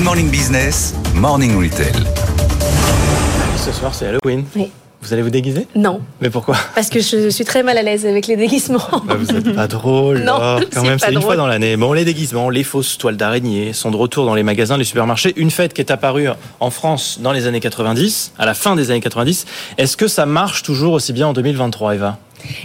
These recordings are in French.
Good Morning Business, Morning Retail. Ce soir, c'est Halloween. Oui. Vous allez vous déguiser? Non, Mais pourquoi? Parce que je suis très mal à l'aise avec les déguisements. Bah, Vous êtes pas drôle. Non, là. quand même, c'est une fois dans l'année. Bon, les déguisements, les fausses toiles d'araignée sont de retour dans les magasins, les supermarchés. Une fête qui est apparue en France dans les années 90, à la fin des années 90. Est-ce que ça marche toujours aussi bien en 2023, Eva?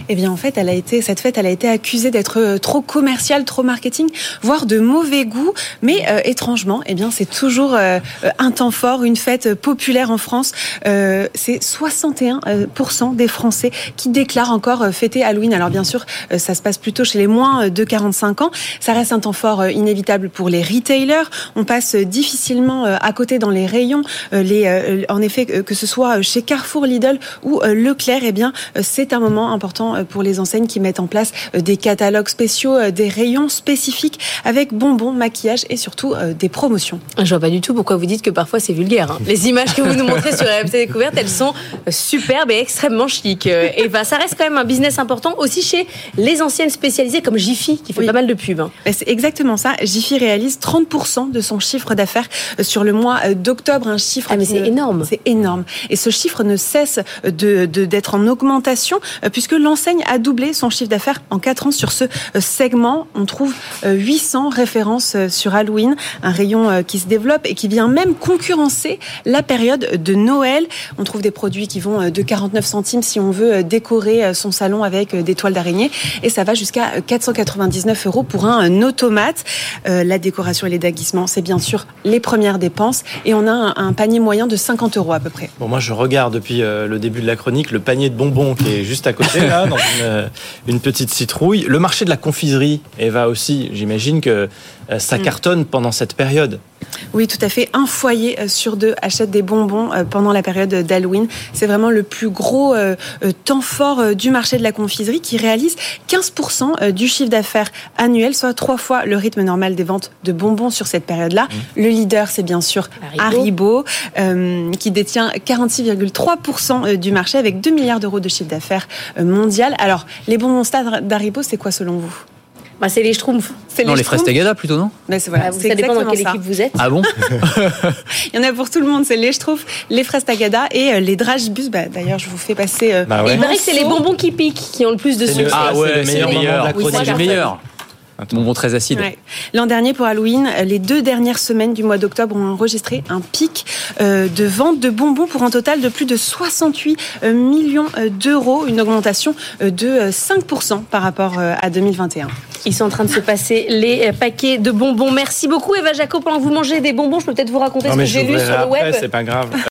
Eh bien, en fait, elle a été, cette fête, elle a été accusée d'être euh, trop commerciale, trop marketing, voire de mauvais goût. Mais euh, étrangement, eh bien, c'est toujours euh, euh, un temps fort, une fête populaire en France. Euh, c'est 61% euh, des Français qui déclarent encore fêter Halloween. Alors, bien sûr, ça se passe plutôt chez les moins de 45 ans. Ça reste un temps fort inévitable pour les retailers. On passe difficilement à côté dans les rayons. Les, en effet, que ce soit chez Carrefour, Lidl ou Leclerc, eh bien, c'est un moment important euh, pour les enseignes qui mettent en place euh, des catalogues spéciaux, euh, des rayons spécifiques avec bonbons, maquillage et surtout des promotions. Je vois pas du tout pourquoi vous dites que parfois c'est vulgaire. hein. Les images que vous nous montrez sur RMC Découverte, elles sont superbes et extrêmement chic. Et bah, ça reste quand même un business important aussi chez les anciennes spécialisées comme Jiffy qui fait Oui. pas mal de pubs. hein. Ben, C'est exactement ça. Jiffy réalise 30% de son chiffre d'affaires sur le mois d'octobre, un chiffre. Ah, mais c'est énorme. C'est énorme. Et ce chiffre ne cesse de d'être en augmentation puisque l'enseigne a doublé son chiffre d'affaires en 4 ans sur ce euh, segment. On trouve euh, 800 références euh, sur Halloween, un rayon euh, qui se développe et qui vient même concurrencer la période de Noël. On trouve des produits qui vont euh, de 49 centimes si on veut euh, décorer euh, son salon avec euh, des toiles d'araignée et ça va jusqu'à euh, 499 euros pour un euh, automate. Euh, la décoration et les déguisements, c'est bien sûr les premières dépenses et on a un, panier moyen de 50 euros à peu près. Bon, moi, je regarde depuis euh, le début de la chronique le panier de bonbons qui est juste à côté, dans une, euh, une petite citrouille. Le marché de la confiserie, Eva aussi, j'imagine que euh, ça cartonne pendant cette période. Oui, tout à fait. Un foyer euh, sur deux achète des bonbons euh, pendant la période d'Halloween. C'est vraiment le plus gros euh, temps fort du marché de la confiserie qui réalise 15% euh, du chiffre d'affaires annuel, soit trois fois le rythme normal des ventes de bonbons sur cette période-là. Le leader, c'est bien sûr Haribo. Haribo, euh, qui détient 46,3% euh, du marché avec 2 milliards d'euros de chiffre d'affaires mondial. Alors, les bonbons stars d'Haribo, c'est quoi selon vous? Bah, c'est les schtroumpfs. C'est Non, les fraises Schtroumpfs Tagada plutôt, non Ben, c'est voilà, Ah, c'est ça dépend dans quelle ça. équipe vous êtes. Ah bon Il y en a pour tout le monde, c'est les Schtroumpfs, les fraises Tagada et euh, les Dragibus. Bah, D'ailleurs, je vous fais passer. euh, Bah ouais. il paraît que c'est les bonbons qui piquent qui ont le plus de succès. le- Ah c'est ouais, le c'est meilleur les C'est ça les meilleurs. Bonbon très acide. Ouais. L'an dernier, pour Halloween, les deux dernières semaines du mois d'octobre ont enregistré un pic euh, de vente de bonbons pour un total de plus de 68 euh, millions euh, d'euros, une augmentation de euh, 5% par rapport à 2021. Ils sont en train de se passer les paquets de bonbons. Merci beaucoup Eva Jaco. Pendant que vous mangez des bonbons, je peux peut-être vous raconter Non, ce que j'ai lu sur le après, web. c'est pas grave.